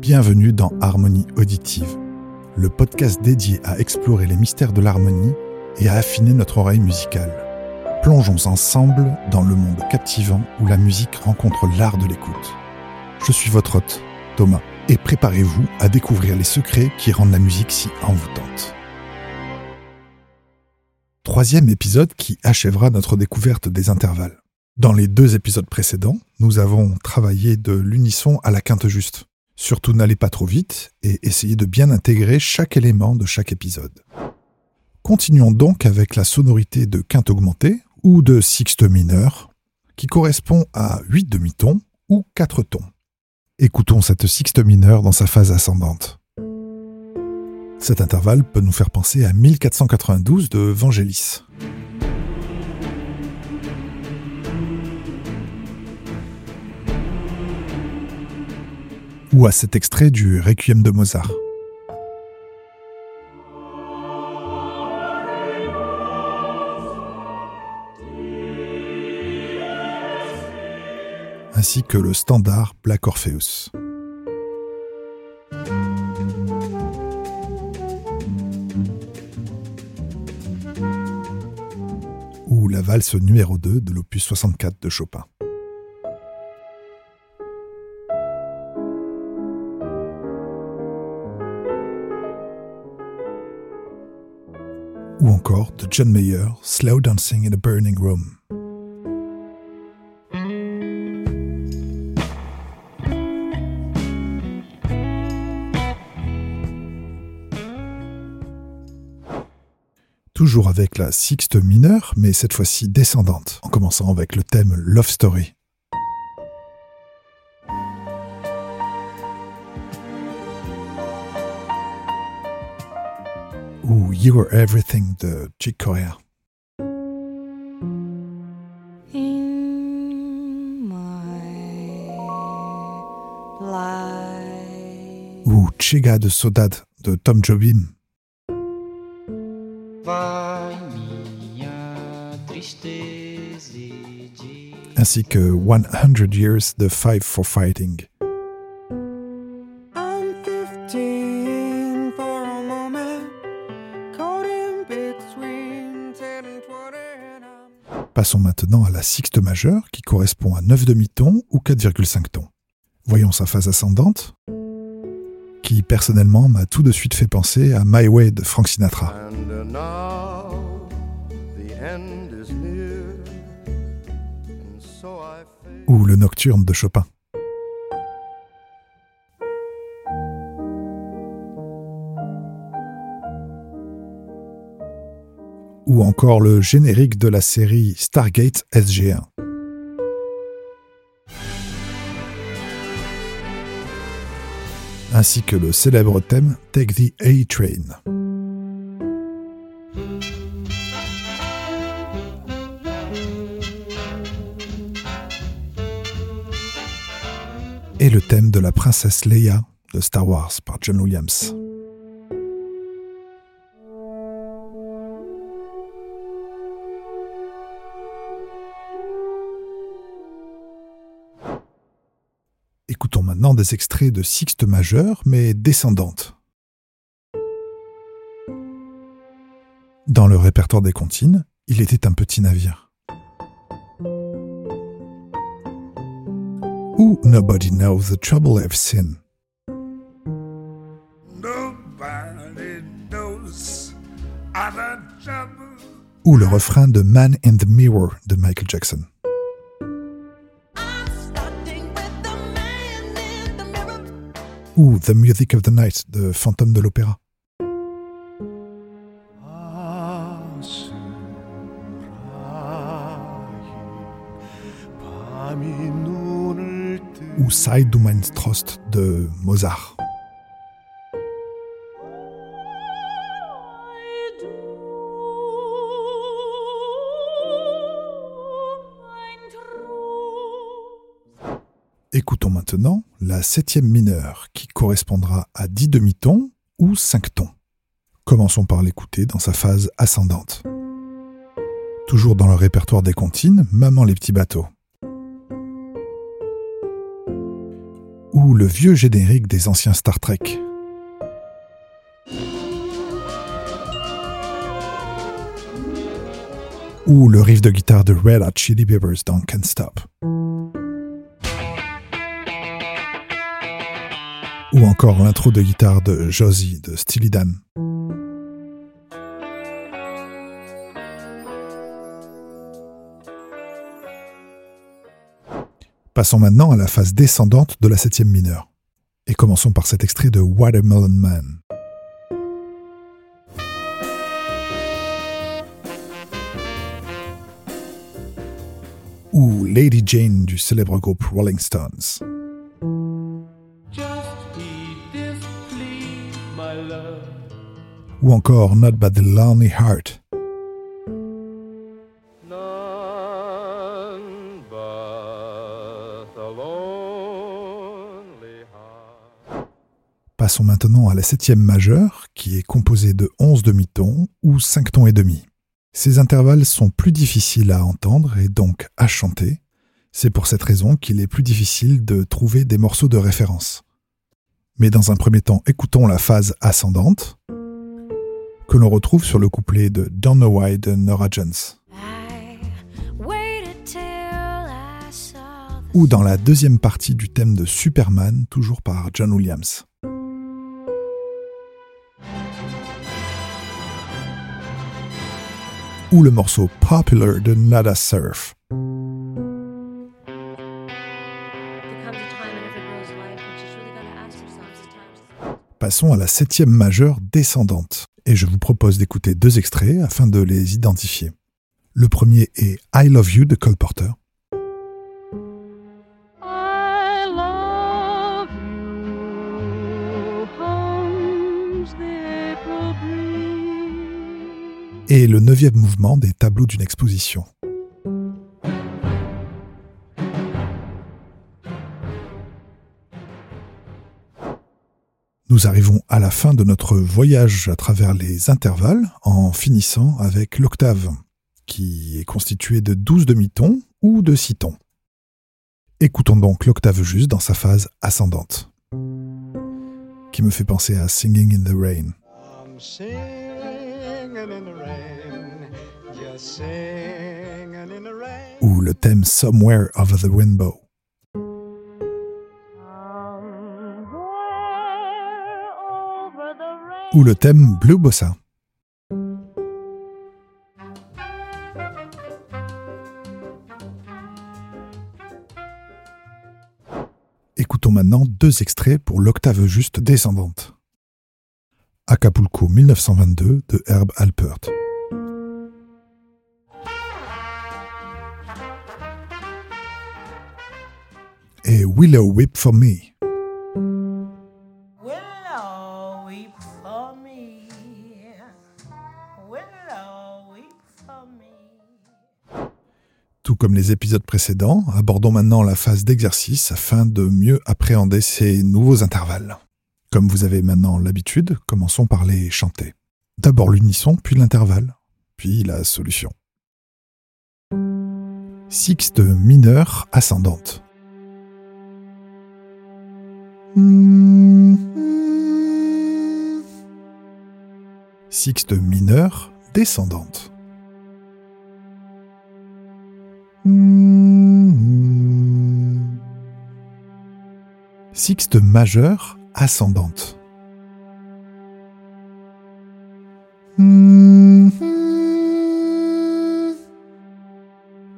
Bienvenue dans Harmonie Auditive, le podcast dédié à explorer les mystères de l'harmonie et à affiner notre oreille musicale. Plongeons ensemble dans le monde captivant où la musique rencontre l'art de l'écoute. Je suis votre hôte, Thomas, et préparez-vous à découvrir les secrets qui rendent la musique si envoûtante. Troisième épisode qui achèvera notre découverte des intervalles. Dans les deux épisodes précédents, nous avons travaillé de l'unisson à la quinte juste. Surtout n'allez pas trop vite et essayez de bien intégrer chaque élément de chaque épisode. Continuons donc avec la sonorité de quinte augmentée ou de sixte mineur, qui correspond à 8 demi-tons ou 4 tons. Écoutons cette sixte mineure dans sa phase ascendante. Cet intervalle peut nous faire penser à 1492 de Vangelis. Ou à cet extrait du Requiem de Mozart. ainsi que le standard Black Orpheus. Ou la valse numéro 2 de l'opus 64 de Chopin. De John Mayer, Slow Dancing in a Burning Room. toujours avec la sixte mineure, mais cette fois-ci descendante, en commençant avec le thème Love Story. You Were Everything de Chick Corea. Ou Chega de Sodad de Tom Jobim. ainsi que 100 Years de Five for Fighting. Passons maintenant à la sixte majeure qui correspond à 9 demi-tons ou 4,5 tons. Voyons sa phase ascendante qui personnellement m'a tout de suite fait penser à My Way de Frank Sinatra. ou le Nocturne de Chopin. Ou encore le générique de la série Stargate SG1. ainsi que le célèbre thème Take the A-Train. et le thème de la princesse Leia de Star Wars par John Williams. Maintenant des extraits de Sixte majeure, mais descendante. Dans le répertoire des comptines, il était un petit navire. ou Nobody Knows the Trouble I've Seen. Ou le refrain de Man in the Mirror de Michael Jackson. Ou The Music of the Night de Phantom de l'Opéra. ou Sei du meinst Trost de Mozart. Septième mineure qui correspondra à 10 demi-tons ou 5 tons. Commençons par l'écouter dans sa phase ascendante. Toujours dans le répertoire des comptines, Maman les petits bateaux. ou le vieux générique des anciens Star Trek. Ou le riff de guitare de Red Hot Chili Peppers dans Can't Stop. Ou encore l'intro de guitare de Josie de Steely Dan. Passons maintenant à la phase descendante de la septième mineure. Et commençons par cet extrait de Watermelon Man. Ou Lady Jane du célèbre groupe Rolling Stones. Ou encore Not But the Lonely Heart Passons maintenant à la septième majeure, qui est composée de 11 demi-tons ou 5 tons et demi. Ces intervalles sont plus difficiles à entendre et donc à chanter. C'est pour cette raison qu'il est plus difficile de trouver des morceaux de référence. Mais dans un premier temps, écoutons la phase ascendante, que l'on retrouve sur le couplet de Don't Know Why de Nora Jones. Ou dans la deuxième partie du thème de Superman, toujours par John Williams. ou le morceau Popular de Nada Surf. Passons à la septième majeure descendante, et je vous propose d'écouter deux extraits afin de les identifier. Le premier est I Love You de Cole Porter. et le neuvième mouvement des tableaux d'une exposition. Nous arrivons à la fin de notre voyage à travers les intervalles en finissant avec l'octave, qui est constituée de 12 demi-tons ou de 6 tons. Écoutons donc l'octave juste dans sa phase ascendante, qui me fait penser à Singing in the Rain. Ou le thème Somewhere Over the Rainbow. Ou le thème Blue Bossa. Écoutons maintenant deux extraits pour l'octave juste descendante. Acapulco 1922 de Herb Alpert. Et Willow Whip for Me. Tout comme les épisodes précédents, abordons maintenant la phase d'exercice afin de mieux appréhender ces nouveaux intervalles. Comme vous avez maintenant l'habitude, commençons par les chanter. D'abord l'unisson, puis l'intervalle, puis la solution. Sixte mineure ascendante. Sixte mineure descendante. Sixte majeure ascendante.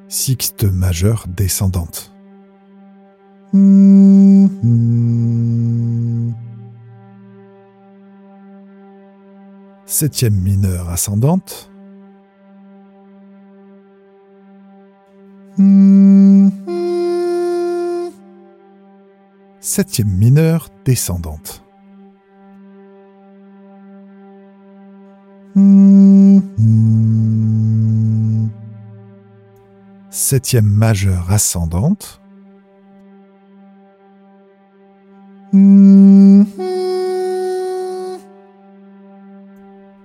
Sixte majeure descendante. Septième mineure ascendante. Septième mineure descendante. Septième majeure ascendante.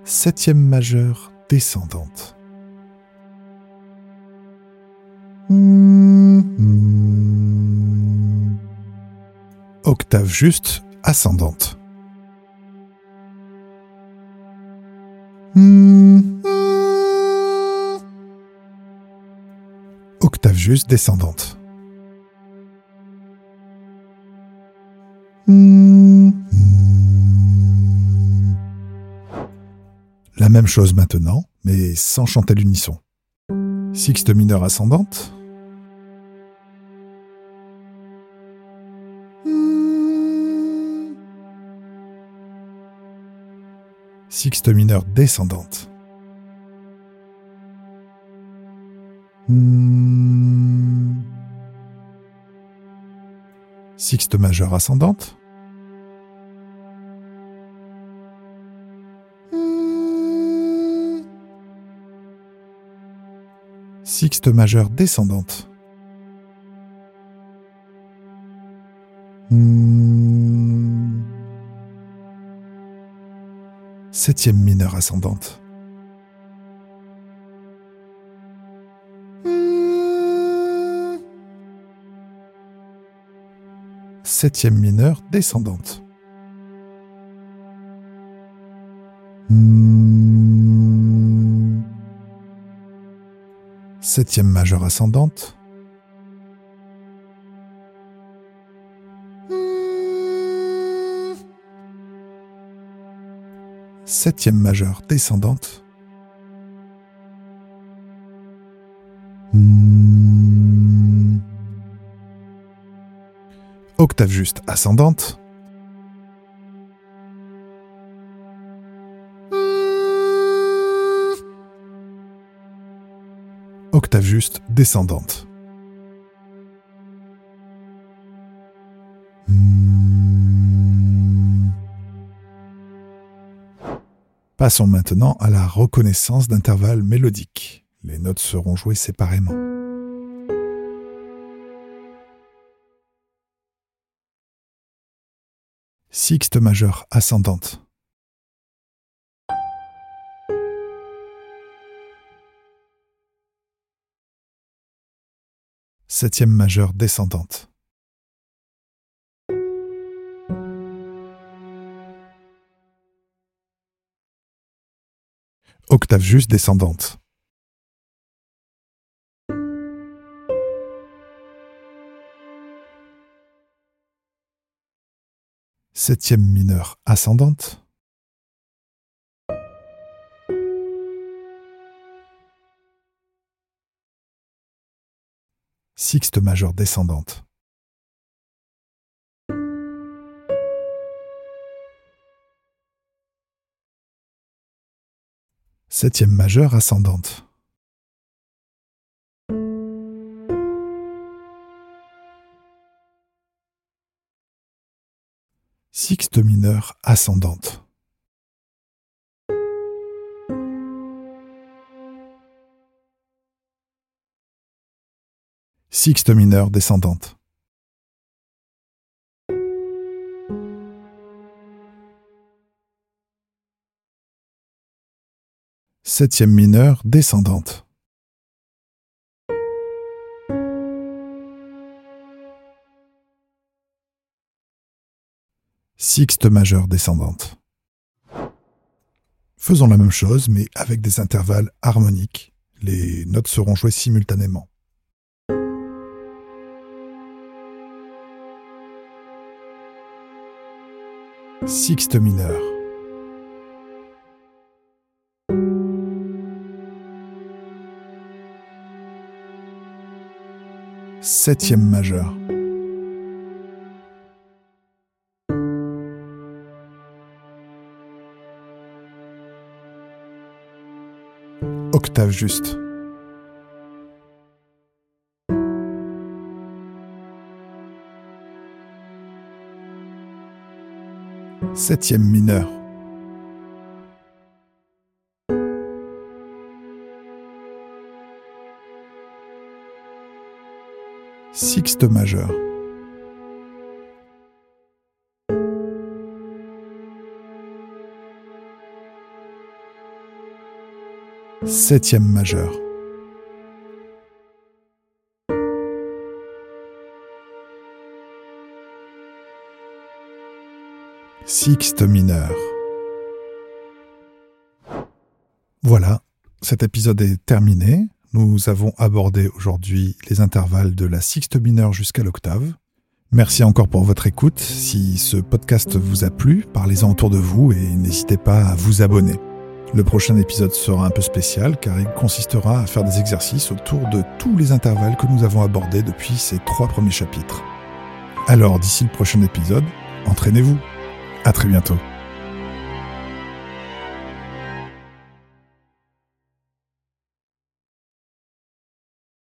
Septième majeure descendante. Octave juste ascendante. Octave juste descendante. La même chose maintenant, mais sans chanter l'unisson. Sixte mineure ascendante. Sixte mineure descendante. Sixte majeure ascendante. Sixte majeure descendante. Septième mineure ascendante. Septième mineure descendante. Septième majeure ascendante. Septième majeure descendante. Octave juste ascendante. Octave juste descendante. Passons maintenant à la reconnaissance d'intervalles mélodiques. Les notes seront jouées séparément. Sixte majeure ascendante. Septième majeure descendante. Octave juste descendante. Septième mineure ascendante. Sixte majeure descendante. Septième majeure ascendante. Sixte mineure ascendante. Sixte mineure descendante. Septième mineure descendante. Sixte majeure descendante. Faisons la même chose, mais avec des intervalles harmoniques. Les notes seront jouées simultanément. Sixte mineur. Septième majeur. Octave juste. Septième mineur. Sixte majeur. Septième majeur. Sixte mineur. Voilà, cet épisode est terminé. Nous avons abordé aujourd'hui les intervalles de la sixte mineure jusqu'à l'octave. Merci encore pour votre écoute. Si ce podcast vous a plu, parlez-en autour de vous et n'hésitez pas à vous abonner. Le prochain épisode sera un peu spécial car il consistera à faire des exercices autour de tous les intervalles que nous avons abordés depuis ces trois premiers chapitres. Alors d'ici le prochain épisode, entraînez-vous. À très bientôt.